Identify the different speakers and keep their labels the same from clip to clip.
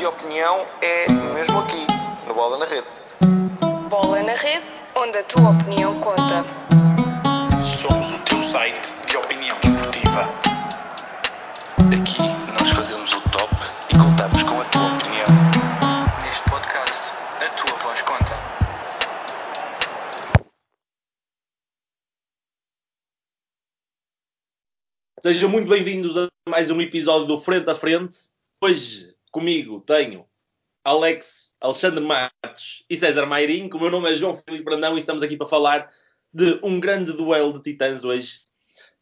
Speaker 1: de opinião é mesmo aqui, no Bola na Rede.
Speaker 2: Bola na Rede, onde a tua opinião conta.
Speaker 3: Somos o teu site de opinião esportiva. Aqui nós fazemos o top e contamos com a tua opinião. Neste podcast, a tua voz conta.
Speaker 4: Sejam muito bem-vindos a mais um episódio do Frente a Frente. Hoje comigo tenho Alex, Alexandre Matos e César Mairim. O meu nome é João Filipe Brandão e estamos aqui para falar de um grande duelo de titãs hoje.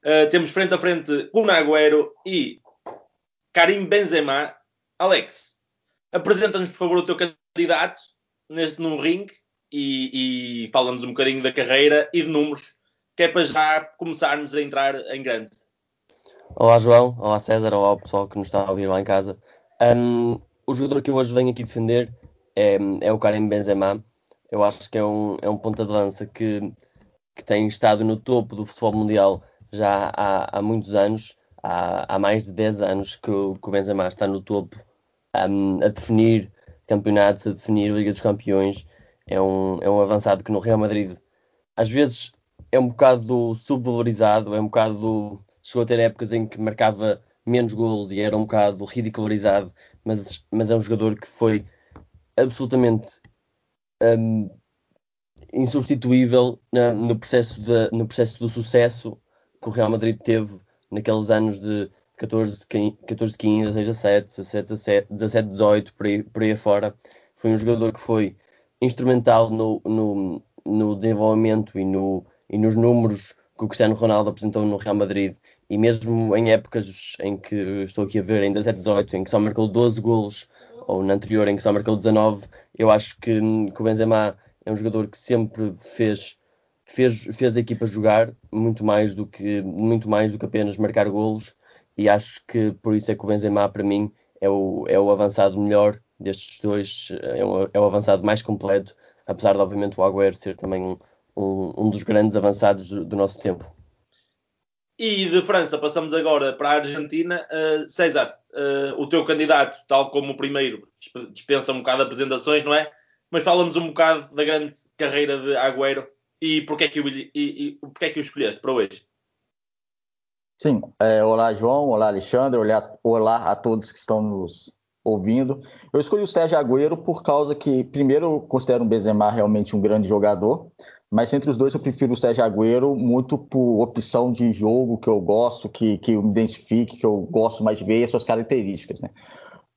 Speaker 4: Uh, temos frente a frente Kun Agüero e Karim Benzema. Alex, apresenta-nos por favor o teu candidato neste num ringue e, e fala-nos um bocadinho da carreira e de números, que é para já começarmos a entrar em grande.
Speaker 5: Olá João, olá César, olá o pessoal que nos está a ouvir lá em casa. Um, o jogador que eu hoje venho aqui defender é, é o Karim Benzema. Eu acho que é um, é um ponta de lança que, que tem estado no topo do futebol mundial já há, há muitos anos. Há, há, mais de 10 anos que o, que o Benzema está no topo um, a definir campeonatos, a definir a Liga dos Campeões. É um, é um avançado que no Real Madrid às vezes é um bocado subvalorizado, é um bocado chegou a ter épocas em que marcava menos golos e era um bocado ridicularizado, mas, mas é um jogador que foi absolutamente um, insubstituível na, no, processo de, no processo do sucesso que o Real Madrid teve naqueles anos de 14, 14 15, 16, 17, 17, 17, 17 18, por aí, por aí afora. Foi um jogador que foi instrumental no, no, no desenvolvimento e, no, e nos números que o Cristiano Ronaldo apresentou no Real Madrid e mesmo em épocas em que estou aqui a ver, em 17, 18, em que só marcou 12 golos, ou na anterior em que só marcou 19, eu acho que, que o Benzema é um jogador que sempre fez, fez, fez a equipa jogar muito mais, do que, muito mais do que apenas marcar golos, e acho que por isso é que o Benzema, para mim, é o, é o avançado melhor destes dois, é o, é o avançado mais completo, apesar de, obviamente, o Agüero ser também um, um, um dos grandes avançados do, do nosso tempo.
Speaker 4: E de França passamos agora para a Argentina. Uh, César, uh, o teu candidato, tal como o primeiro, dispensa um bocado de apresentações, não é? Mas fala-nos um bocado da grande carreira de Agüero e porque é que o, e, e, é que o escolheste para hoje.
Speaker 6: Sim, é, olá João, olá Alexandre, olá, olá a todos que estão nos ouvindo. Eu escolhi o Sérgio Agüero por causa que, primeiro, eu considero o Benzema realmente um grande jogador, mas entre os dois eu prefiro o Sérgio Agüero muito por opção de jogo que eu gosto, que, que eu me identifique, que eu gosto mais de ver e as suas características. Né?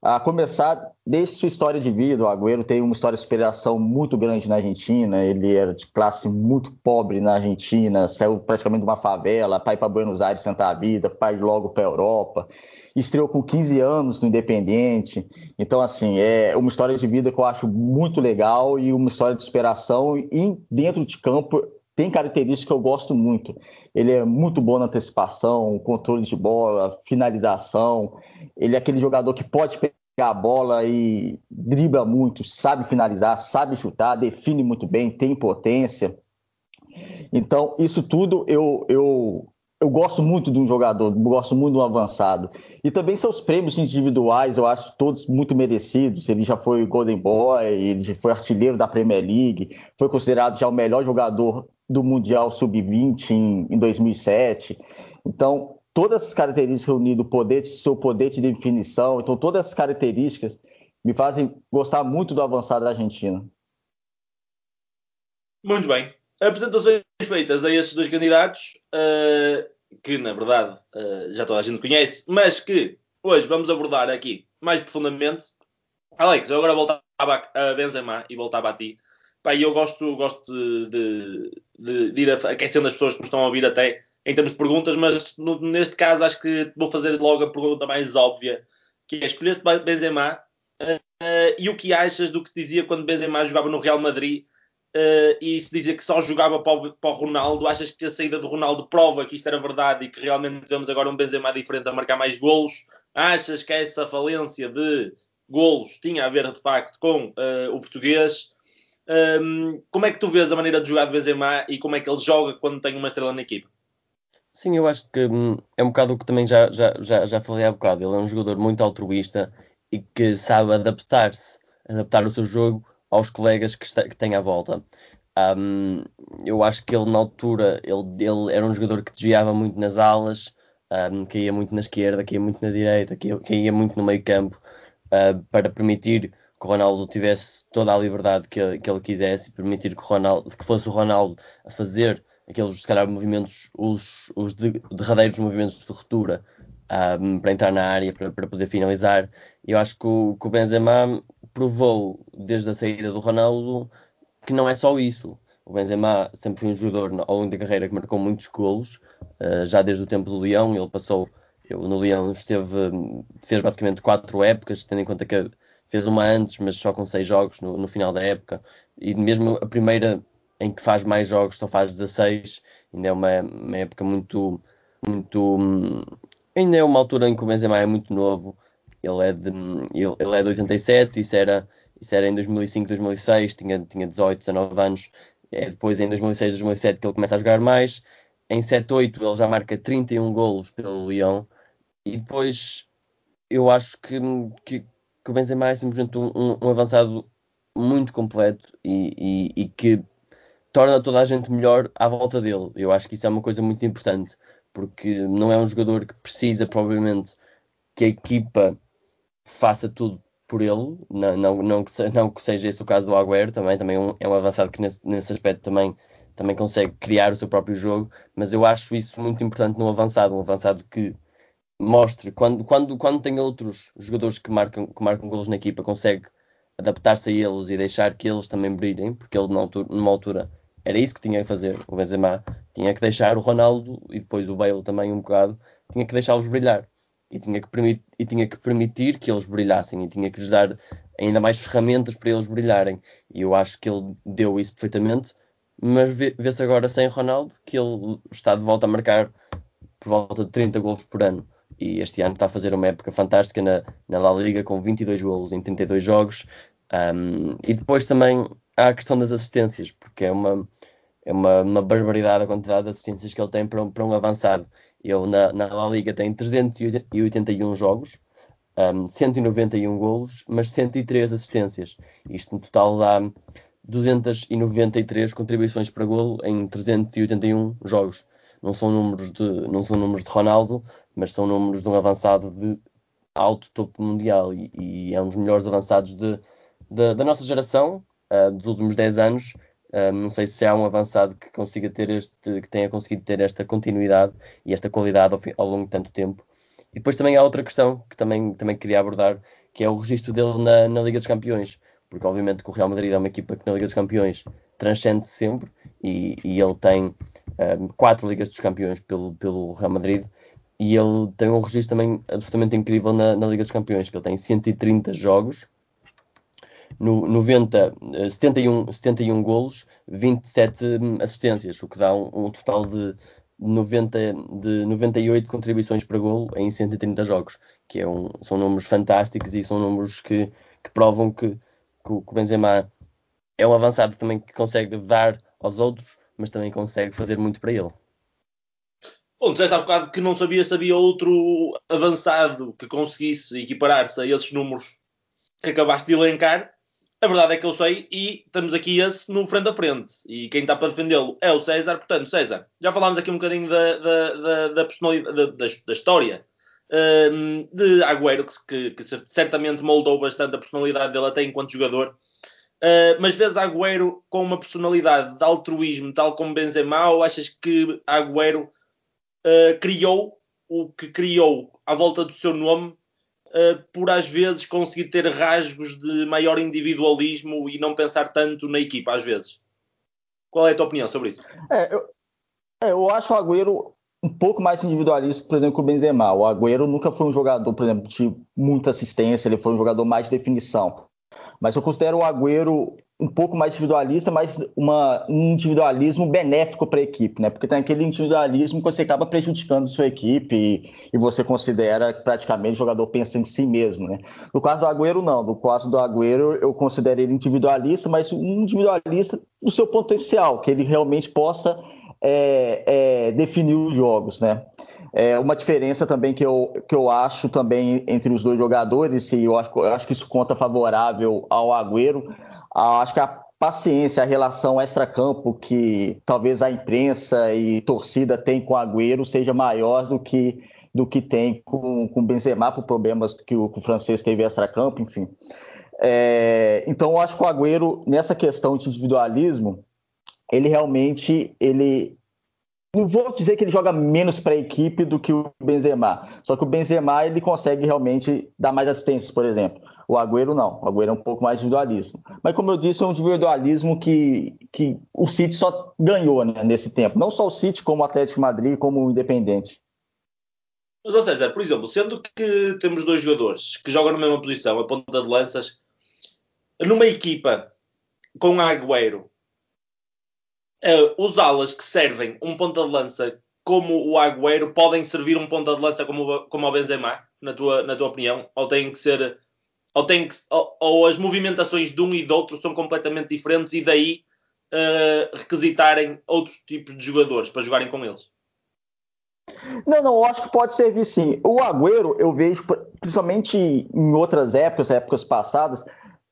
Speaker 6: A começar, desde sua história de vida, o Agüero tem uma história de superação muito grande na Argentina. Ele era de classe muito pobre na Argentina, saiu praticamente de uma favela, pai para Buenos Aires tentar a vida, pai logo para a Europa estreou com 15 anos no Independente. Então, assim, é uma história de vida que eu acho muito legal e uma história de superação. E dentro de campo tem características que eu gosto muito. Ele é muito bom na antecipação, controle de bola, finalização. Ele é aquele jogador que pode pegar a bola e dribla muito, sabe finalizar, sabe chutar, define muito bem, tem potência. Então, isso tudo eu, eu eu gosto muito de um jogador, gosto muito de um avançado. E também seus prêmios individuais, eu acho todos muito merecidos. Ele já foi Golden Boy, ele foi artilheiro da Premier League, foi considerado já o melhor jogador do Mundial Sub-20 em, em 2007. Então, todas as características reunidas, o poder, seu poder de definição, então todas as características me fazem gostar muito do avançado da Argentina.
Speaker 4: Muito bem apresentações feitas a esses dois candidatos, uh, que na verdade uh, já toda a gente conhece, mas que hoje vamos abordar aqui mais profundamente. Alex, eu agora voltava a Benzema e voltava a ti. Eu gosto, gosto de, de, de, ir aquecendo as pessoas que me estão a ouvir até em termos de perguntas, mas no, neste caso acho que vou fazer logo a pergunta mais óbvia, que é escolheste Benzema uh, e o que achas do que se dizia quando Benzema jogava no Real Madrid Uh, e se dizia que só jogava para o, para o, Ronaldo, achas que a saída do Ronaldo prova que isto era verdade e que realmente vemos agora um Benzema diferente a marcar mais golos? Achas que essa falência de golos tinha a ver de facto com uh, o português? Um, ehm, como é que tu vês a maneira de jogar de Benzema e como é que ele joga quando tem uma estrela na equipe?
Speaker 5: Sim, eu acho que hum, é um bocado o que também já, já, já, já falei há bocado. Ele é um jogador muito altruísta e que sabe adaptar-se, adaptar o seu jogo aos colegas que, está, que tem à volta. Um, eu acho que ele na altura ele, ele, era um jogador que desviava muito nas alas, um, caía muito na esquerda, caía muito na direita, caía, caía muito no meio campo uh, para permitir que o Ronaldo tivesse toda a liberdade que, que ele quisesse, permitir que, Ronaldo, que fosse o Ronaldo a fazer aqueles, se calhar, movimentos, os, os derradeiros movimentos de ruptura um, para entrar na área, para, para poder finalizar. Eu acho que o, que o Benzema provou desde a saída do Ronaldo que não é só isso. O Benzema sempre foi um jogador ao longo da carreira que marcou muitos golos, uh, já desde o tempo do Leão, ele passou, no Leão esteve, fez basicamente quatro épocas, tendo em conta que fez uma antes, mas só com seis jogos no, no final da época, e mesmo a primeira em que faz mais jogos, só faz 16, ainda é uma, uma época muito, muito, ainda é uma altura em que o Benzema é muito novo, ele é de, ele, ele é de 87, isso era, isso era em 2005, 2006, tinha, tinha 18, 19 anos, é depois em 2006, 2007 que ele começa a jogar mais, em 7-8 ele já marca 31 golos pelo Lyon, e depois eu acho que, que, que o Benzema é simplesmente um, um avançado muito completo e, e, e, que torna toda a gente melhor à volta dele. Eu acho que isso é uma coisa muito importante, porque não é um jogador que precisa, provavelmente, que a equipa faça tudo por ele, não, não, não, que, não que seja esse o caso do Agüero, também, também é um, avançado que nesse, nesse aspecto também, também consegue criar o seu próprio jogo, mas eu acho isso muito importante no avançado, um avançado que mostre, quando, quando, quando tem outros jogadores que marcam, que marcam golos na equipa, consegue adaptar-se a eles e deixar que eles também brilhem, porque ele numa altura, numa altura era isso que tinha que fazer, o Benzema tinha que deixar o Ronaldo e depois o Bale também um bocado, tinha que deixá-los brilhar e tinha, que permitir, e tinha que permitir que eles brilhassem e tinha que lhes dar ainda mais ferramentas para eles brilharem. E eu acho que ele deu isso perfeitamente, mas vê-se agora sem Ronaldo que ele está de volta a marcar por volta de 30 gols por ano. E este ano está a fazer uma época fantástica na, na La Liga com 22 gols em 32 jogos. Um, e depois também há a questão das assistências, porque é uma, é uma, uma barbaridade a quantidade de assistências que ele tem para um, para um avançado. Ele na, na La Liga tem 381 jogos, um, 191 golos, mas 103 assistências. Isto no total dá 293 contribuições para golo em 381 jogos. Não são números de, não são números de Ronaldo, mas são números de um avançado de alto topo mundial e, e é um dos melhores avançados de, de, da nossa geração, uh, dos últimos 10 anos, não sei se há um avançado que consiga ter este, que tenha conseguido ter esta continuidade e esta qualidade ao, ao, longo de tanto tempo. E depois também há outra questão que também, também queria abordar, que é o registro dele na, na Liga dos Campeões. Porque obviamente que o Real Madrid é uma equipa que na Liga dos Campeões transcende -se sempre e, e, ele tem um, quatro Ligas dos Campeões pelo, pelo Real Madrid e ele tem um registro também absolutamente incrível na, na Liga dos Campeões, que ele tem 130 jogos no 90, 71, 71 golos, 27 assistências, o que dá um, um total de, 90, de 98 contribuições para golo em 130 jogos, que é um, são números fantásticos e são números que, que provam que, que, o Benzema é um avançado também que consegue dar aos outros, mas também consegue fazer muito para ele.
Speaker 4: Bom, disseste há bocado que não sabia se havia outro avançado que conseguisse equiparar-se a esses números que acabaste de elencar. A verdade é que eu sei e estamos aqui esse no frente a frente. E quem está para defendê-lo é o César. Portanto, César, já falámos aqui um bocadinho da, da, da, da personalidade, da, da, história um, de Agüero, que, que, certamente moldou bastante a personalidade dele até enquanto jogador. Uh, mas vês Agüero com uma personalidade de altruísmo, tal como Benzema, ou achas que Agüero uh, criou o que criou à volta do seu nome por às vezes conseguir ter rasgos de maior individualismo e não pensar tanto na equipa, às vezes. Qual é a tua opinião sobre isso?
Speaker 6: É, eu, é, eu acho o Agüero um pouco mais individualista, por exemplo, que o Benzema. O Agüero nunca foi um jogador, por exemplo, de muita assistência, ele foi um jogador mais de definição. Mas eu considero o Agüero um pouco mais individualista, mas uma, um individualismo benéfico para a equipe, né? Porque tem aquele individualismo que você acaba prejudicando sua equipe e, e, você considera praticamente o jogador pensa em si mesmo, né? No caso do Agüero, não. No caso do Agüero, eu considero ele individualista, mas um individualista do seu potencial, que ele realmente possa é, é, definir os jogos, né? É uma diferença também que eu, que eu acho também entre os dois jogadores, e eu acho, eu acho que isso conta favorável ao Agüero. Acho que a paciência, a relação extra-campo que talvez a imprensa e torcida tem com o Agüero seja maior do que do que tem com o Benzema por problemas que o, que o francês teve extra-campo, enfim. É, então, eu acho que o Agüero, nessa questão de individualismo, ele realmente ele não vou dizer que ele joga menos para a equipe do que o Benzema, só que o Benzema ele consegue realmente dar mais assistências, por exemplo. O Agüero não, o Agüero é um pouco mais individualismo. Mas como eu disse, é um individualismo que, que o City só ganhou né, nesse tempo. Não só o City, como o Atlético Madrid, como o Independente.
Speaker 4: Mas, ou César, por exemplo, sendo que temos dois jogadores que jogam na mesma posição, a ponta de lanças, numa equipa com Agüero uh, os alas que servem um ponta de lança como o Agüero podem servir um ponta de lança como, como o Benzema, na tua, na tua opinião? Ou tem que ser. Ou, tem que, ou, ou as movimentações de um e do outro são completamente diferentes e daí uh, requisitarem outros tipos de jogadores para jogarem com eles?
Speaker 6: Não, não, eu acho que pode servir sim. O Agüero, eu vejo, principalmente em outras épocas, épocas passadas,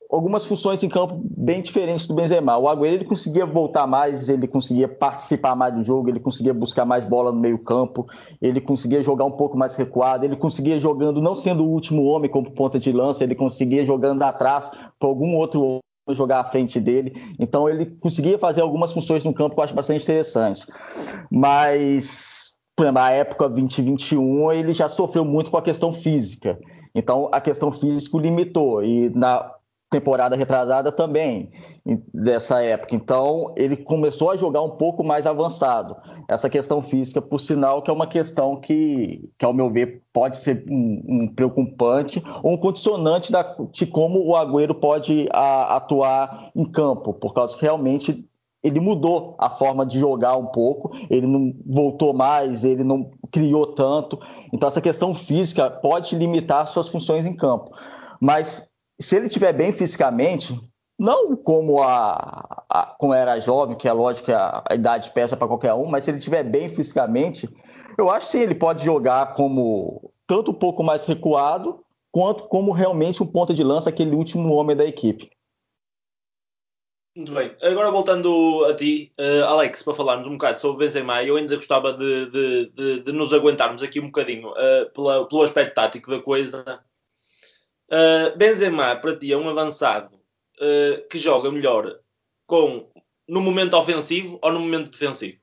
Speaker 6: algumas funções em campo bem diferentes do Benzema. O Agüero ele conseguia voltar mais, ele conseguia participar mais do jogo, ele conseguia buscar mais bola no meio campo, ele conseguia jogar um pouco mais recuado, ele conseguia jogando não sendo o último homem como ponta de lança, ele conseguia jogando atrás para algum outro homem jogar à frente dele. Então ele conseguia fazer algumas funções no campo que eu acho bastante interessante. Mas na época 2021 ele já sofreu muito com a questão física. Então a questão física limitou e na temporada retrasada também, dessa época. Então, ele começou a jogar um pouco mais avançado. Essa questão física, por sinal, que é uma questão que, que ao meu ver, pode ser um, um preocupante ou um condicionante da, de como o Agüero pode a, atuar em campo, por causa que realmente ele mudou a forma de jogar um pouco, ele não voltou mais, ele não criou tanto. Então, essa questão física pode limitar suas funções em campo. Mas se ele estiver bem fisicamente, não como a, a como era jovem, que é lógico que a, a idade pesa para qualquer um, mas se ele estiver bem fisicamente, eu acho que ele pode jogar como tanto um pouco mais recuado, quanto como realmente um ponta de lança, aquele último homem da equipe.
Speaker 4: Muito bem. Agora voltando a ti, uh, Alex, para falarmos um bocado sobre o Benzema, eu ainda gostava de, de, de, de nos aguentarmos aqui um bocadinho uh, pela, pelo aspecto tático da coisa Uh, Benzema, para ti, é um avançado uh, que joga melhor com, no momento ofensivo ou no momento defensivo?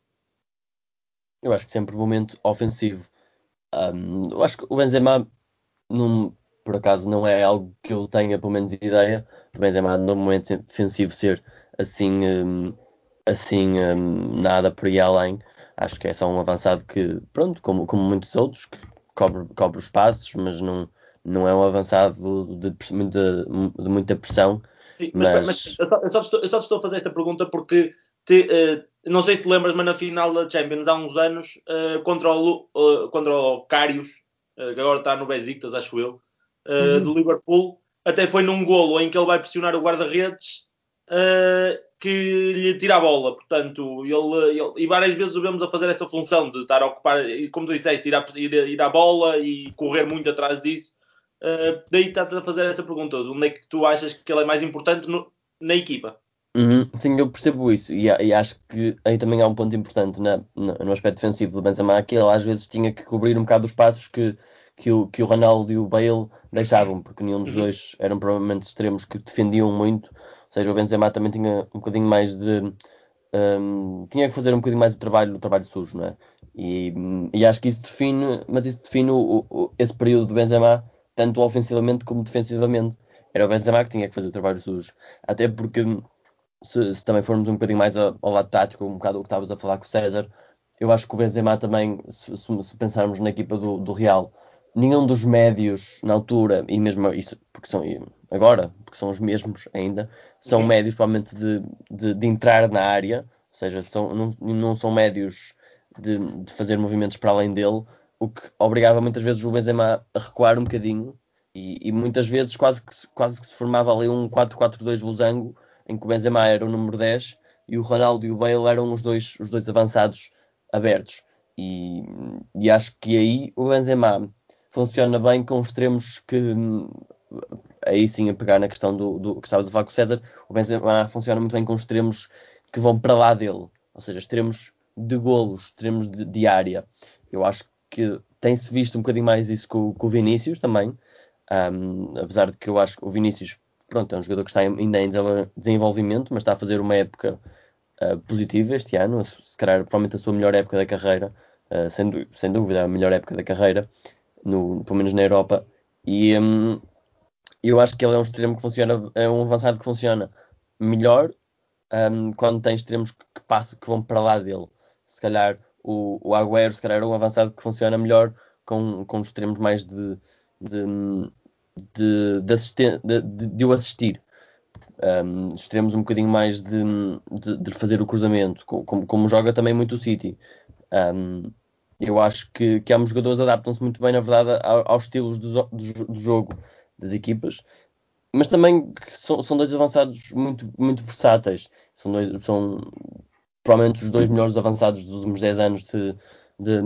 Speaker 5: Eu acho que sempre no momento ofensivo. Um, eu acho que o Benzema, num, por acaso, não é algo que eu tenha, pelo menos, ideia. O Benzema, no momento defensivo, ser assim, um, assim um, nada por aí além. Acho que é só um avançado que, pronto, como, como muitos outros, que cobre, cobre os passos, mas não não é um avançado de, de, muita, de muita pressão.
Speaker 4: Sim, mas, mas... mas eu, só, eu, só estou, eu, só te estou, a fazer esta pergunta porque te, uh, não sei se te lembras, mas na final da Champions há uns anos uh, contra, o, uh, contra o Carius, que agora está no Besiktas, acho eu, uhum. do Liverpool, até foi num golo em que ele vai pressionar o guarda-redes que lhe tira a bola. Portanto, ele, ele, e várias vezes o vemos a fazer essa função de estar a ocupar, como tu disseste, ir à, ir, ir à bola e correr muito atrás disso. Uh, daí está a fazer essa pergunta: onde é que tu achas que ele é mais importante no, na equipa?
Speaker 5: Uhum, sim, eu percebo isso e, e, acho que aí também há um ponto importante na, na, no aspecto defensivo do Benzema que ele às vezes tinha que cobrir um bocado os passos que, que, o, que o Ronaldo e o Bale deixavam, porque nenhum dos uhum. dois eram provavelmente extremos que defendiam muito, ou seja, o Benzema também tinha um bocadinho mais de um, tinha que fazer um bocadinho mais o trabalho, o trabalho sujo, não é? E, e acho que isso define, mas isso define o, o, esse período do Benzema tanto ofensivamente como defensivamente. Era o Benzema que tinha que fazer o trabalho sujo. Até porque, se, se também formos um bocadinho mais ao, ao, lado tático, um bocado o que estavas a falar com o César, eu acho que o Benzema também, se, se pensarmos na equipa do, do, Real, nenhum dos médios na altura, e mesmo isso, porque são agora, porque são os mesmos ainda, são uhum. médios provavelmente de, de, de, entrar na área, ou seja, são, não, não são médios de, de fazer movimentos para além dele, o que obrigava muitas vezes o Benzema a recuar um bocadinho e, e muitas vezes quase que, quase que se formava ali um 4-4-2 losango em que o Benzema era o número 10 e o Ronaldo e o Bale eram os dois, os dois avançados abertos. E, e acho que aí o Benzema funciona bem com extremos que aí sim a pegar na questão do, do que estavas a falar com o César, o Benzema funciona muito bem com extremos que vão para lá dele, ou seja, extremos de golos, extremos de, de área. Eu acho que tem-se visto um bocadinho mais isso com, com o Vinícius também, um, apesar de que eu acho que o Vinícius pronto, é um jogador que está ainda em desenvolvimento, mas está a fazer uma época uh, positiva este ano, se calhar provavelmente a sua melhor época da carreira, uh, sem, sem, dúvida a melhor época da carreira, no, pelo menos na Europa, e um, eu acho que ele é um extremo que funciona, é um avançado que funciona melhor um, quando tem extremos que, que, passam, que vão para lá dele. Se calhar o, o Agüero, se calhar é um avançado que funciona melhor com, com extremos mais de, de de, de, de, de o assistir. Um, extremos um bocadinho mais de, de, de, fazer o cruzamento, como, como joga também muito o City. Um, eu acho que, que ambos jogadores adaptam-se muito bem, na verdade, aos estilos do, do, do, jogo das equipas, mas também são, são dois avançados muito, muito versáteis. São, dois, são provavelmente os dois melhores avançados dos últimos 10 anos de, de,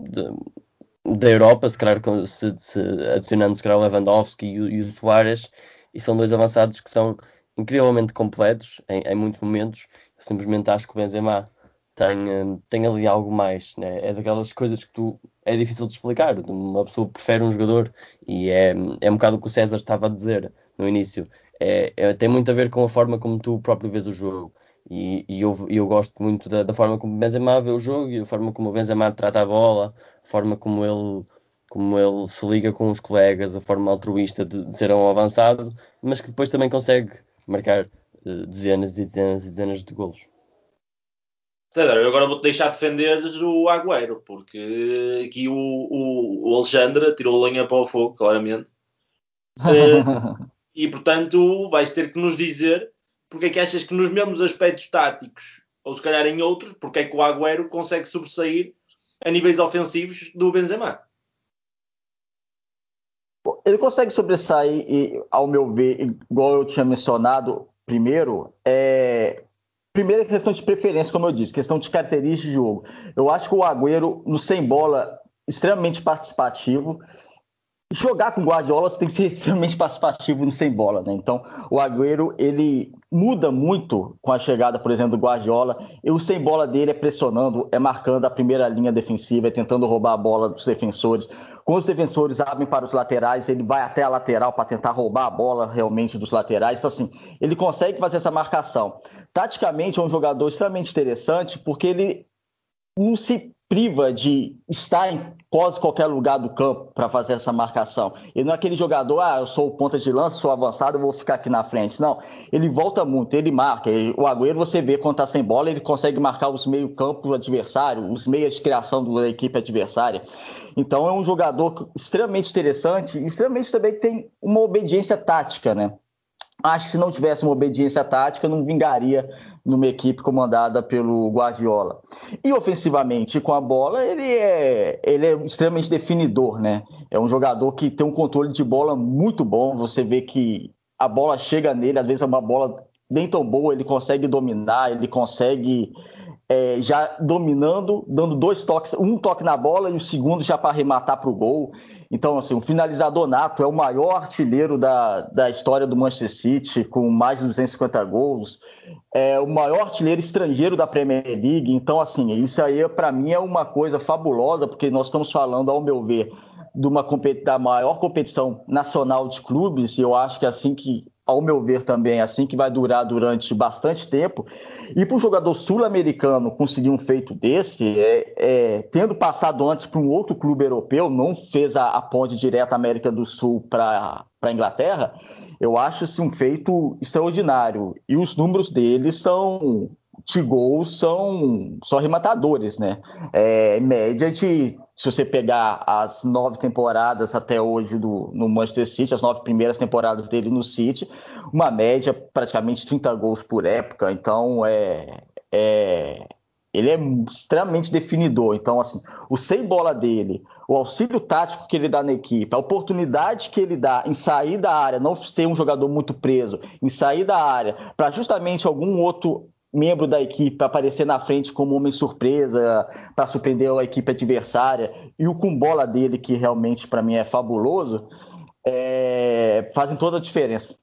Speaker 5: de, da Europa, se calhar se, se, adicionando se calhar o Lewandowski e o, e o Soares, e são dois avançados que são incrivelmente completos em, em muitos momentos. Eu simplesmente acho que o Benzema tem, hum, tem ali algo mais, né? é daquelas coisas que tu é difícil de explicar. Uma pessoa prefere um jogador e é, é um bocado o que o César estava a dizer no início. É, é, tem muito a ver com a forma como tu próprio vês o jogo. E, e eu, eu gosto muito da, da, forma como o Benzema vê o jogo e a forma como o Benzema trata a bola, a forma como ele, como ele se liga com os colegas, a forma altruísta de, de ser um avançado, mas que depois também consegue marcar uh, dezenas e dezenas e dezenas de golos.
Speaker 4: César, eu agora vou-te deixar defender o Agüero, porque aqui o, o, o Alexandre tirou lenha para o fogo, claramente. Uh, e portanto vais ter que nos dizer porque é que achas que nos mesmos aspectos táticos, ou se calhar em outros, porque é que o Agüero consegue sobressair a níveis ofensivos do Benzema?
Speaker 6: Ele consegue sobressair, e, ao meu ver, igual eu tinha mencionado primeiro, é, Primeira questão de preferência, como eu disse, questão de características de jogo. Eu acho que o Agüero, no sem bola, extremamente participativo jogar com Guardiola você tem que ser extremamente participativo no sem bola, né? Então, o Agüero, ele muda muito com a chegada, por exemplo, do Guardiola. E o sem bola dele é pressionando, é marcando a primeira linha defensiva, é tentando roubar a bola dos defensores. Quando os defensores abrem para os laterais, ele vai até a lateral para tentar roubar a bola realmente dos laterais. Então, assim, ele consegue fazer essa marcação. Taticamente, é um jogador extremamente interessante, porque ele não se priva de estar em quase qualquer lugar do campo para fazer essa marcação. Ele não é aquele jogador, ah, eu sou ponta de lança, sou avançado, eu vou ficar aqui na frente. Não, ele volta muito, ele marca. O Agüero, você vê quando está sem bola, ele consegue marcar os meio-campo adversário, os meias de criação da equipe adversária. Então é um jogador extremamente interessante, extremamente também tem uma obediência tática, né? Acho que se não tivesse uma obediência tática, não vingaria numa equipe comandada pelo Guardiola. E ofensivamente, com a bola, ele é, ele é extremamente definidor, né? É um jogador que tem um controle de bola muito bom. Você vê que a bola chega nele, às vezes é uma bola nem tão boa, ele consegue dominar, ele consegue é, já dominando, dando dois toques, um toque na bola e o segundo já para arrematar para o gol. Então, assim, o finalizador nato é o maior artilheiro da, da história do Manchester City, com mais de 250 gols. É o maior artilheiro estrangeiro da Premier League. Então, assim, isso aí para mim é uma coisa fabulosa, porque nós estamos falando, ao meu ver, de uma da maior competição nacional de clubes, e eu acho que é assim que ao meu ver também, é assim que vai durar durante bastante tempo. E para um jogador sul-americano conseguir um feito desse, é, é, tendo passado antes para um outro clube europeu, não fez a, a ponte direta América do Sul para a Inglaterra, eu acho assim, um feito extraordinário. E os números dele são de gols são, são arrematadores, né? É, média de, se você pegar as nove temporadas até hoje do, no Manchester City, as nove primeiras temporadas dele no City, uma média praticamente 30 gols por época, então é, é ele é extremamente definidor. Então, assim, o sem bola dele, o auxílio tático que ele dá na equipe, a oportunidade que ele dá em sair da área, não ter um jogador muito preso, em sair da área, para justamente algum outro membro da equipe aparecer na frente como homem surpresa para surpreender a equipe adversária e o com bola dele que realmente para mim é fabuloso é, fazem toda a diferença.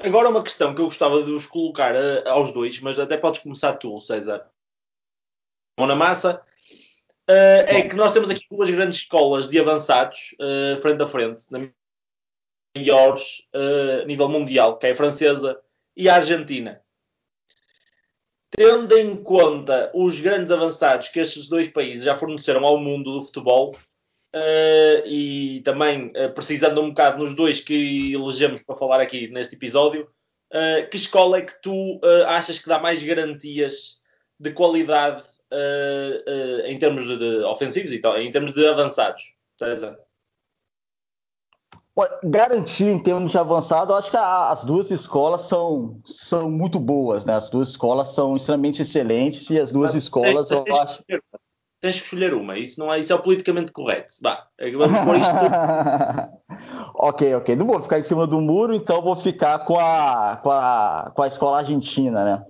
Speaker 4: Agora uma questão que eu gostava de vos colocar uh, aos dois, mas até podes começar tu, César. Mão na massa. Uh, é que nós temos aqui duas grandes escolas de avançados uh, frente a frente, na melhores a nível mundial, que é a francesa e a argentina. Tendo em conta os grandes avançados que estes dois países já forneceram ao mundo do futebol, Uh, e também uh, precisando um bocado nos dois que elegemos para falar aqui neste episódio, uh, que escola é que tu achas que dá mais garantias de qualidade em termos de, de, ofensivos e em termos de avançados? César?
Speaker 6: Garantia em termos de avançado, eu acho que as duas escolas são, são muito boas, né? As duas escolas são extremamente excelentes e as duas Mas, escolas eu acho
Speaker 4: tens que escolher uma. Isso não é, isso é politicamente correto. Vá, vamos pôr isto.
Speaker 6: ok, ok. Não vou ficar em cima do muro, então vou ficar com a, com a, com a escola argentina, né?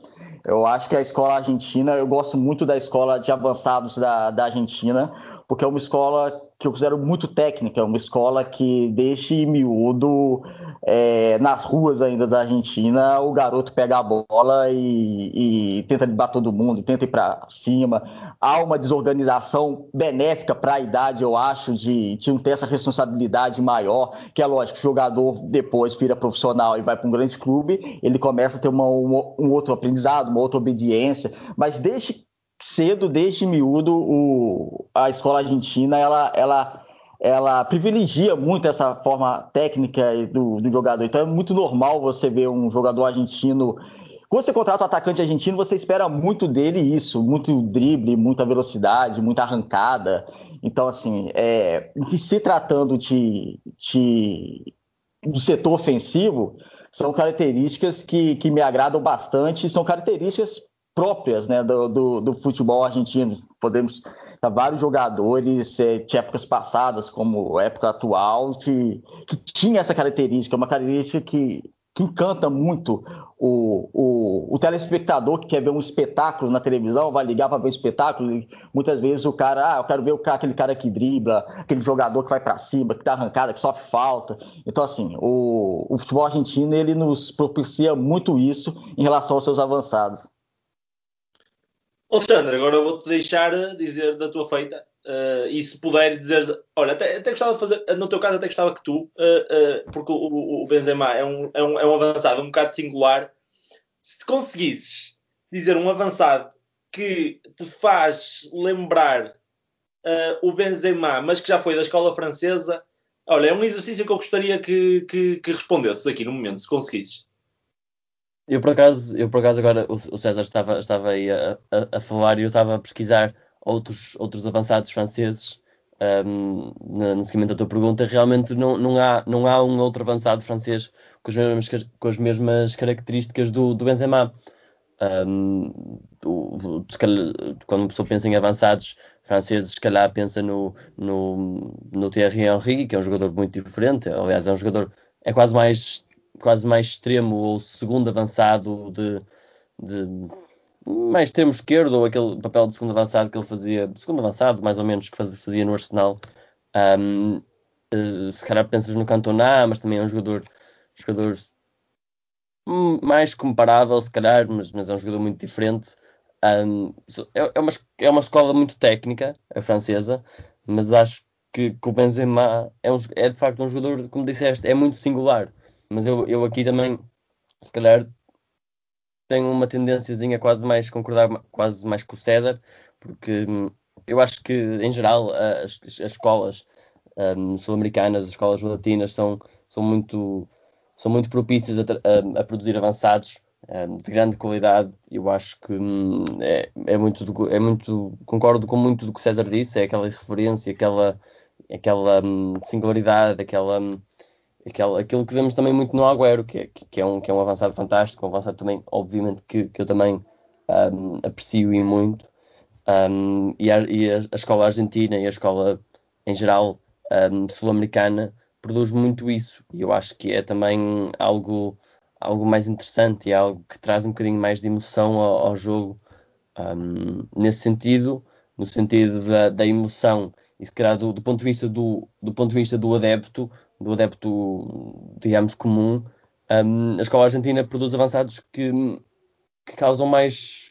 Speaker 6: Eu acho que a escola argentina, eu gosto muito da escola de avançados da, da Argentina, porque é uma escola que eu considero muito técnica, uma escola que desde miúdo, é, nas ruas ainda da Argentina, o garoto pega a bola e, e tenta libar todo mundo, tenta ir para cima. Há uma desorganização benéfica para a idade, eu acho, de, de ter essa responsabilidade maior, que é lógico, o jogador depois vira profissional e vai para um grande clube, ele começa a ter uma, um, outro aprendizado, uma outra obediência, mas desde cedo, desde miúdo, o, a escola argentina ela, ela, ela privilegia muito essa forma técnica do, do jogador. Então é muito normal você ver um jogador argentino. Quando você contrata um atacante argentino, você espera muito dele isso, muito drible, muita velocidade, muita arrancada. Então, assim, é, se tratando de, de, do setor ofensivo, são características que, que me agradam bastante, são características próprias né, do, do, do, futebol argentino. Podemos ter vários jogadores é, de épocas passadas, como época atual, que, que tinha essa característica, uma característica que, que encanta muito o, o, o, telespectador que quer ver um espetáculo na televisão, vai ligar para ver o espetáculo. E muitas vezes o cara, ah, eu quero ver o cara, aquele cara que dribla, aquele jogador que vai para cima, que dá arrancada, que sofre falta. Então, assim, o, o futebol argentino ele nos propicia muito isso em relação aos seus avançados.
Speaker 4: Alexandre, agora vou-te deixar eh, dizer da tua feita. Uh, e se puder dizer, olha, até, até, gostava de fazer, no teu caso, até gostava que tu, uh, uh, porque o, o, Benzema é um, é, um, é um avançado um bocado singular. Se conseguisses dizer um avançado que te faz lembrar o Benzema, mas que já foi da escola francesa, olha, é um exercício que eu gostaria que, que, que respondesses aqui no momento, se conseguisses.
Speaker 5: Eu por acaso, eu por acaso agora o César estava, estava aí a, a, a falar e eu estava a pesquisar outros, outros avançados franceses um, no, seguimento da tua pergunta. Realmente não, não, há, não há um outro avançado francês com as mesmas, com as mesmas características do, do Benzema. Um, quando uma pessoa pensa em avançados franceses, se calhar pensa no, no, no Thierry Henry, que é um jogador muito diferente. Aliás, é um jogador, é quase mais quase mais extremo ou segundo avançado de, de mais extremo esquerdo ou aquele papel de segundo avançado que ele fazia, segundo avançado mais ou menos que fazia no Arsenal. Um, eh, se calhar pensas no Cantona, mas também é um jogador, jogador mais comparável, se calhar, mas, mas é um jogador muito diferente. Um, é, é, uma, é uma escola muito técnica, a francesa, mas acho que, que o Benzema é, um, é de facto um jogador, como disseste, é muito singular mas eu, eu aqui também, se calhar, tenho uma tendênciazinha quase mais concordar quase mais com o César, porque hum, eu acho que, em geral, as, as escolas um, sul-americanas, as escolas latinas, são, são, muito, são muito propícias a, a, a produzir avançados um, de grande qualidade. Eu acho que um, é, é, muito é muito, concordo com muito do que o César disse, é aquela referência, aquela, aquela hum, singularidade, aquela hum, aquele, aquilo que vemos também muito no Agüero, que é, que, é um, que é um avançado fantástico, um avançado também, obviamente, que, que eu também um, aprecio e muito. Um, e, a, e a, escola argentina e a escola em geral um, sul-americana produz muito isso. E eu acho que é também algo, algo mais interessante e algo que traz um bocadinho mais de emoção ao, ao jogo. Um, nesse sentido, no sentido da, da emoção e se calhar do, do, ponto de vista do, do ponto de vista do adepto, do adepto, digamos, comum, um, a escola argentina produz avançados que, que causam mais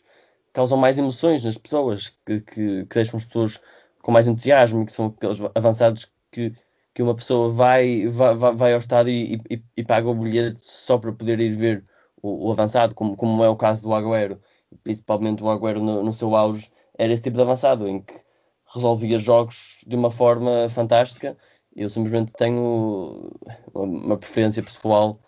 Speaker 5: causam mais emoções nas pessoas, que, que, que deixam as pessoas com mais entusiasmo, que são aqueles avançados que, que uma pessoa vai, vai, vai ao estádio e, e, e, paga o bilhete só para poder ir ver o, o, avançado, como, como é o caso do Agüero, principalmente o Agüero no, no seu auge, era esse tipo de avançado, em que resolvia jogos de uma forma fantástica. Eu simplesmente tenho uma preferência pessoal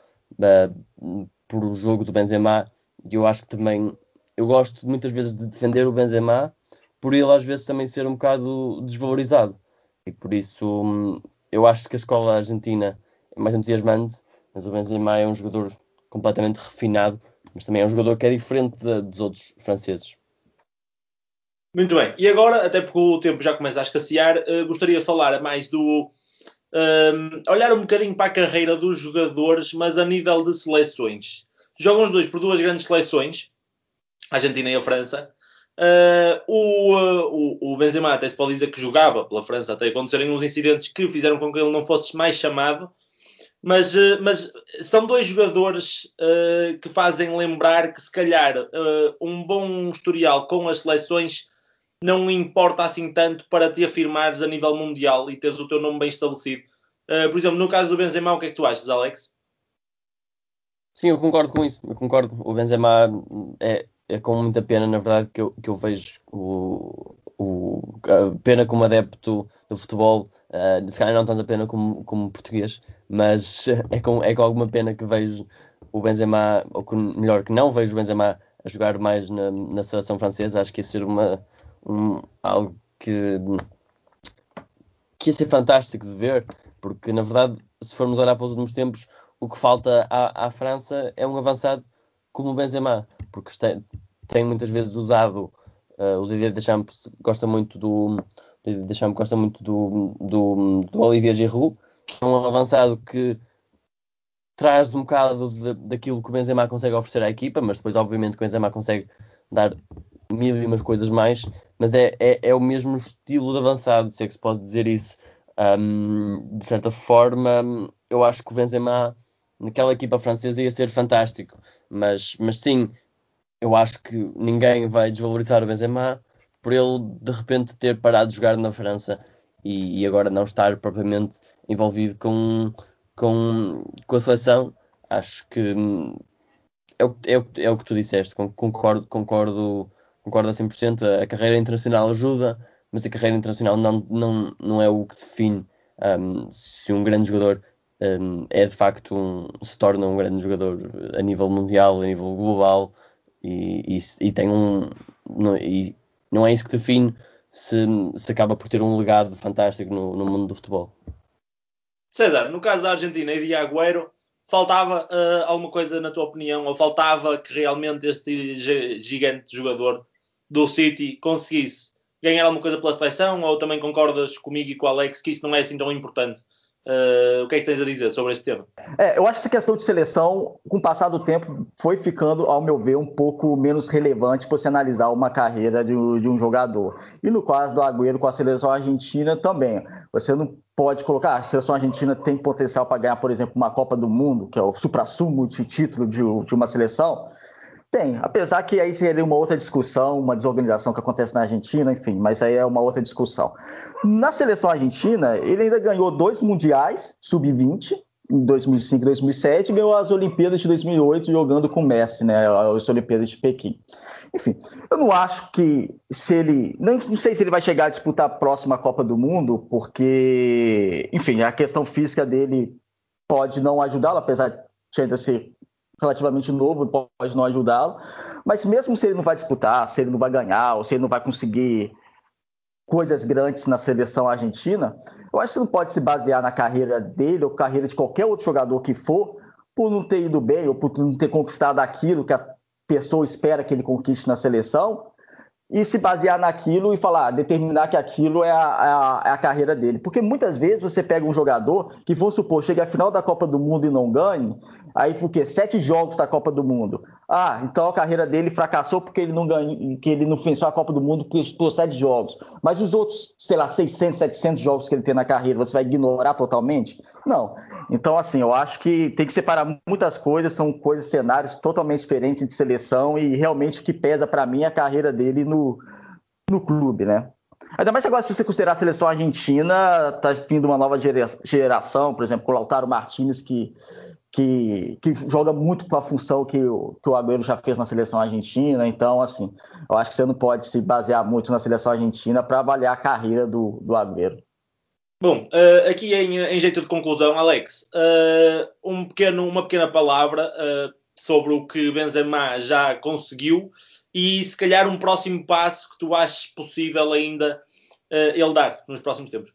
Speaker 5: por o jogo do Benzema e eu acho que também eu gosto muitas vezes de defender o Benzema por ele às vezes também ser um bocado desvalorizado e por isso hum, eu acho que a escola argentina é mais entusiasmante mas o Benzema é um jogador completamente refinado mas também é um jogador que é diferente de, dos outros franceses
Speaker 4: muito bem, e agora, até porque o tempo já começa a escassear, uh, gostaria de falar mais do. Uh, olhar um bocadinho para a carreira dos jogadores, mas a nível de seleções. Jogam os dois por duas grandes seleções, a Argentina e a França. Uh, o, o, Benzema até se pode dizer que jogava pela França até acontecerem uns incidentes que fizeram com que ele não fosse mais chamado. Mas, mas são dois jogadores que fazem lembrar que, se calhar, um bom historial com as seleções não importa assim tanto para te afirmares a nível mundial e teres o teu nome bem estabelecido. Uh, por exemplo, no caso do Benzema, o que é que tu achas, Alex?
Speaker 5: Sim, eu concordo com isso. Eu concordo. O Benzema é, é com muita pena, na verdade, que eu, que eu vejo o, o, a pena como adepto do futebol. Uh, se calhar não tanto a pena como, como português, mas é com, é com alguma pena que vejo o Benzema, ou que, melhor, que não vejo o Benzema a jogar mais na, na seleção francesa. Acho que ia ser uma, um, algo que, que ia ser fantástico de ver, porque na verdade, se formos olhar para os últimos tempos, o que falta à, à França é um avançado como o Benzema, porque tem, tem muitas vezes usado uh, o Didier Deschamps gosta muito do Deschamps gosta muito do, do, do Olivier Giroud, que é um avançado que traz um bocado de, daquilo que o Benzema consegue oferecer à equipa, mas depois obviamente que o Benzema consegue dar mil e umas coisas mais, mas é, é, é o mesmo estilo de avançado, se é que se pode dizer isso. Um, de certa forma, eu acho que o Benzema naquela equipa francesa ia ser fantástico, mas, mas sim, eu acho que ninguém vai desvalorizar o Benzema por ele de repente ter parado de jogar na França e, e agora não estar propriamente envolvido com, com, com a seleção. Acho que hum, é o, é, o, é o que tu disseste, concordo, concordo concordo a 100%. A carreira internacional ajuda, mas a carreira internacional não, não, não é o que define um, se um grande jogador um, é de facto um, se torna um grande jogador a nível mundial, a nível global e, e, e tem um não, e não é isso que define se, se acaba por ter um legado fantástico no, no mundo do futebol.
Speaker 4: César, no caso da Argentina e de Agüero, faltava uh, alguma coisa na tua opinião, ou faltava que realmente este gigante jogador do City conseguisse ganhar alguma coisa pela seleção, ou também concordas comigo e com o Alex que isso não é assim tão importante? Uh, o que é que tens a dizer sobre este tema?
Speaker 6: É, eu acho que essa questão de seleção, com o passar do tempo, foi ficando, ao meu ver, um pouco menos relevante para você analisar uma carreira de, de, um jogador. E no caso do Agüero com a seleção argentina também. Você não pode colocar, a seleção argentina tem potencial para ganhar, por exemplo, uma Copa do Mundo, que é o supra-sumo de título de, de uma seleção. Tem, apesar que aí seria uma outra discussão, uma desorganização que acontece na Argentina, enfim, mas aí é uma outra discussão. Na seleção argentina, ele ainda ganhou dois mundiais, sub-20, em 2005 e 2007, e ganhou as Olimpíadas de 2008 jogando com Messi, né, as Olimpíadas de Pequim. Enfim, eu não acho que se ele. Não, não sei se ele vai chegar a disputar a próxima Copa do Mundo, porque, enfim, a questão física dele pode não ajudá-lo, apesar de ainda ser relativamente novo, pode não ajudá-lo. Mas mesmo se ele não vai disputar, se ele não vai ganhar, ou se ele não vai conseguir coisas grandes na seleção argentina, eu acho que não pode se basear na carreira dele ou carreira de qualquer outro jogador que for, por não ter ido bem ou por não ter conquistado aquilo que a pessoa espera que ele conquiste na seleção, e se basear naquilo e falar, determinar que aquilo é a, a, é a, carreira dele. Porque muitas vezes você pega um jogador que, vamos supor, chega à final da Copa do Mundo e não ganhe, aí por quê? Sete jogos da Copa do Mundo. Ah, então a carreira dele fracassou porque ele não ganhou, que ele não venceu a Copa do Mundo por sete jogos. Mas os outros, sei lá, 600, 700 jogos que ele tem na carreira, você vai ignorar totalmente? Não. Então, assim, eu acho que tem que separar muitas coisas, são coisas, cenários totalmente diferentes de seleção e realmente o que pesa para mim é a carreira dele no, no clube, né? Ainda mais agora, se você considerar a seleção argentina, tá vindo uma nova geração, por exemplo, com o Lautaro Martinez, que que, que joga muito com a função que o, que o Agüero já fez na seleção argentina. Então, assim, eu acho que você não pode se basear muito na seleção argentina para avaliar a carreira do, do Agüero.
Speaker 4: Bom, uh, aqui em, em, jeito de conclusão, Alex, uh, um pequeno, uma pequena palavra uh, sobre o que Benzema já conseguiu e se calhar um próximo passo que tu achas possível ainda ele dar nos próximos tempos.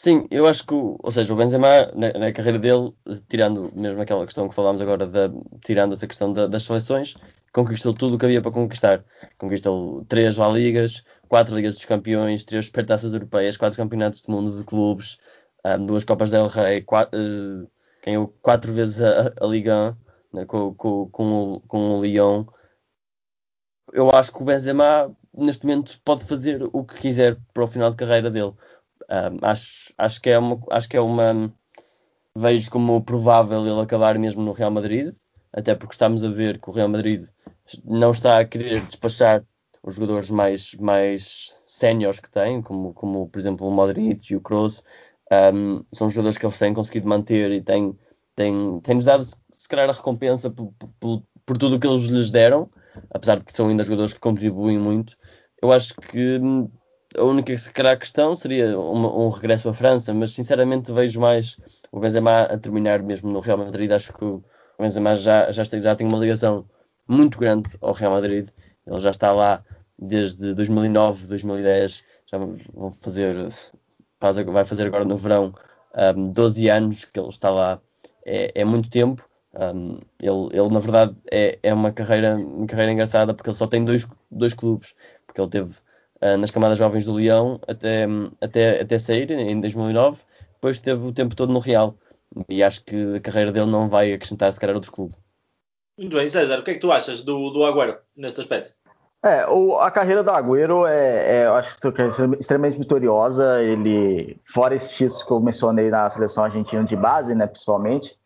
Speaker 5: Sim, eu acho que, ou seja, o Benzema, na, na, carreira dele, tirando mesmo aquela questão que falámos agora, da, tirando essa questão da, das seleções, conquistou tudo o que havia para conquistar. Conquistou três La Ligas, quatro Ligas dos Campeões, três supertaças europeias, quatro campeonatos do mundo de clubes, um, duas Copas del Rey, quatro, uh, ganhou quatro vezes a, a Liga né, com, com, com, o, com o Lyon. Eu acho que o Benzema, neste momento, pode fazer o que quiser para o final de carreira dele um, acho, acho, que é uma, acho que é uma. Vejo como provável ele acabar mesmo no Real Madrid, até porque estamos a ver que o Real Madrid não está a querer despachar os jogadores mais, mais séniores que tem, como, como por exemplo o Modric e o Kroos. Um, são jogadores que eles têm conseguido manter e têm, têm, têm-nos dado se calhar a recompensa por, por, por tudo o que eles lhes deram, apesar de que são ainda jogadores que contribuem muito. Eu acho que hum, a única se calhar, questão seria uma, um regresso à França, mas sinceramente vejo mais o Benzema a terminar mesmo no Real Madrid. Acho que o Benzema já, já, já tem uma ligação muito grande ao Real Madrid. Ele já está lá desde 2009, 2010. Já vão fazer, faz, vai fazer agora no verão um, 12 anos que ele está lá. É, é muito tempo. Um, ele, ele, na verdade, é, é uma, carreira, uma carreira engraçada porque ele só tem dois, dois clubes. Porque ele teve nas camadas jovens do Leão até, até, até sair em 2009. Depois teve o tempo todo no Real. E acho que a carreira dele não vai acrescentar se calhar outros clubes.
Speaker 4: Muito bem, César, o que é que tu achas do, do Agüero neste aspecto?
Speaker 6: É, o, a carreira do Agüero é, é, eu acho que é extremamente vitoriosa. Ele, fora esses títulos que eu mencionei na seleção argentina de base, né, principalmente,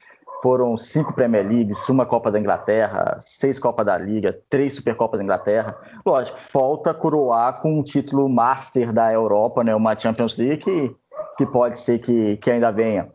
Speaker 6: foram cinco Premier Leagues, uma Copa da Inglaterra, seis Copa da Liga, três Supercopas da Inglaterra. Lógico, falta coroar com um título Master da Europa, né, uma Champions League que, que pode ser que, que ainda venha.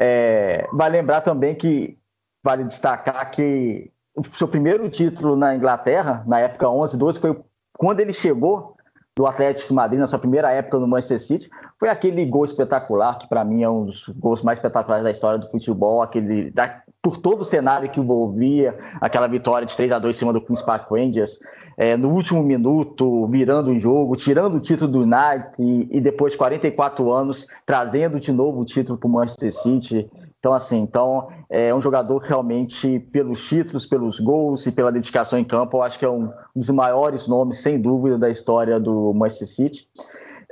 Speaker 6: É, vale lembrar também que vale destacar que o seu primeiro título na Inglaterra, na época 11, 12, foi quando ele chegou do Atlético de Madrid na sua primeira época no Manchester City, foi aquele gol espetacular, que para mim é um dos gols mais espetaculares da história do futebol, aquele da, por todo o cenário que envolvia, aquela vitória de 3 a 2 em cima do Queen's Park Rangers, é, no último minuto, virando o jogo, tirando o título do United e, e depois de 44 anos, trazendo de novo o título para o Manchester City. Então, assim, então é um jogador que realmente, pelos títulos, pelos gols e pela dedicação em campo, eu acho que é um dos maiores nomes, sem dúvida, da história do Manchester City.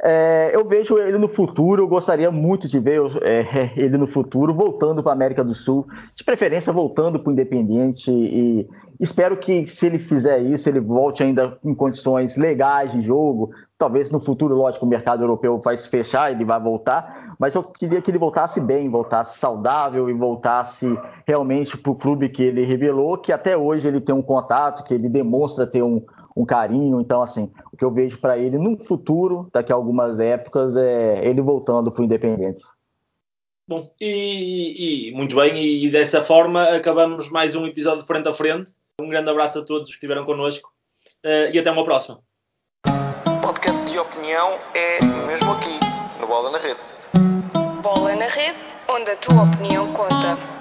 Speaker 6: É, eu vejo ele no futuro, eu gostaria muito de ver é, ele no futuro voltando para a América do Sul, de preferência voltando para o Independiente e espero que se ele fizer isso, ele volte ainda em condições legais de jogo. Talvez no futuro, lógico, o mercado europeu vai se fechar, ele vai voltar, mas eu queria que ele voltasse bem, voltasse saudável e voltasse realmente para o clube que ele revelou, que até hoje ele tem um contato, que ele demonstra ter um, um carinho. Então, assim, o que eu vejo para ele no futuro, daqui a algumas épocas, é ele voltando para o Independente.
Speaker 4: Bom, e, e, muito bem, e dessa forma acabamos mais um episódio de frente a frente. Um grande abraço a todos que estiveram connosco uh, e até uma próxima.
Speaker 1: Podcast de opinião é mesmo aqui, no Bola na Rede.
Speaker 2: Bola na Rede, onde a tua opinião conta.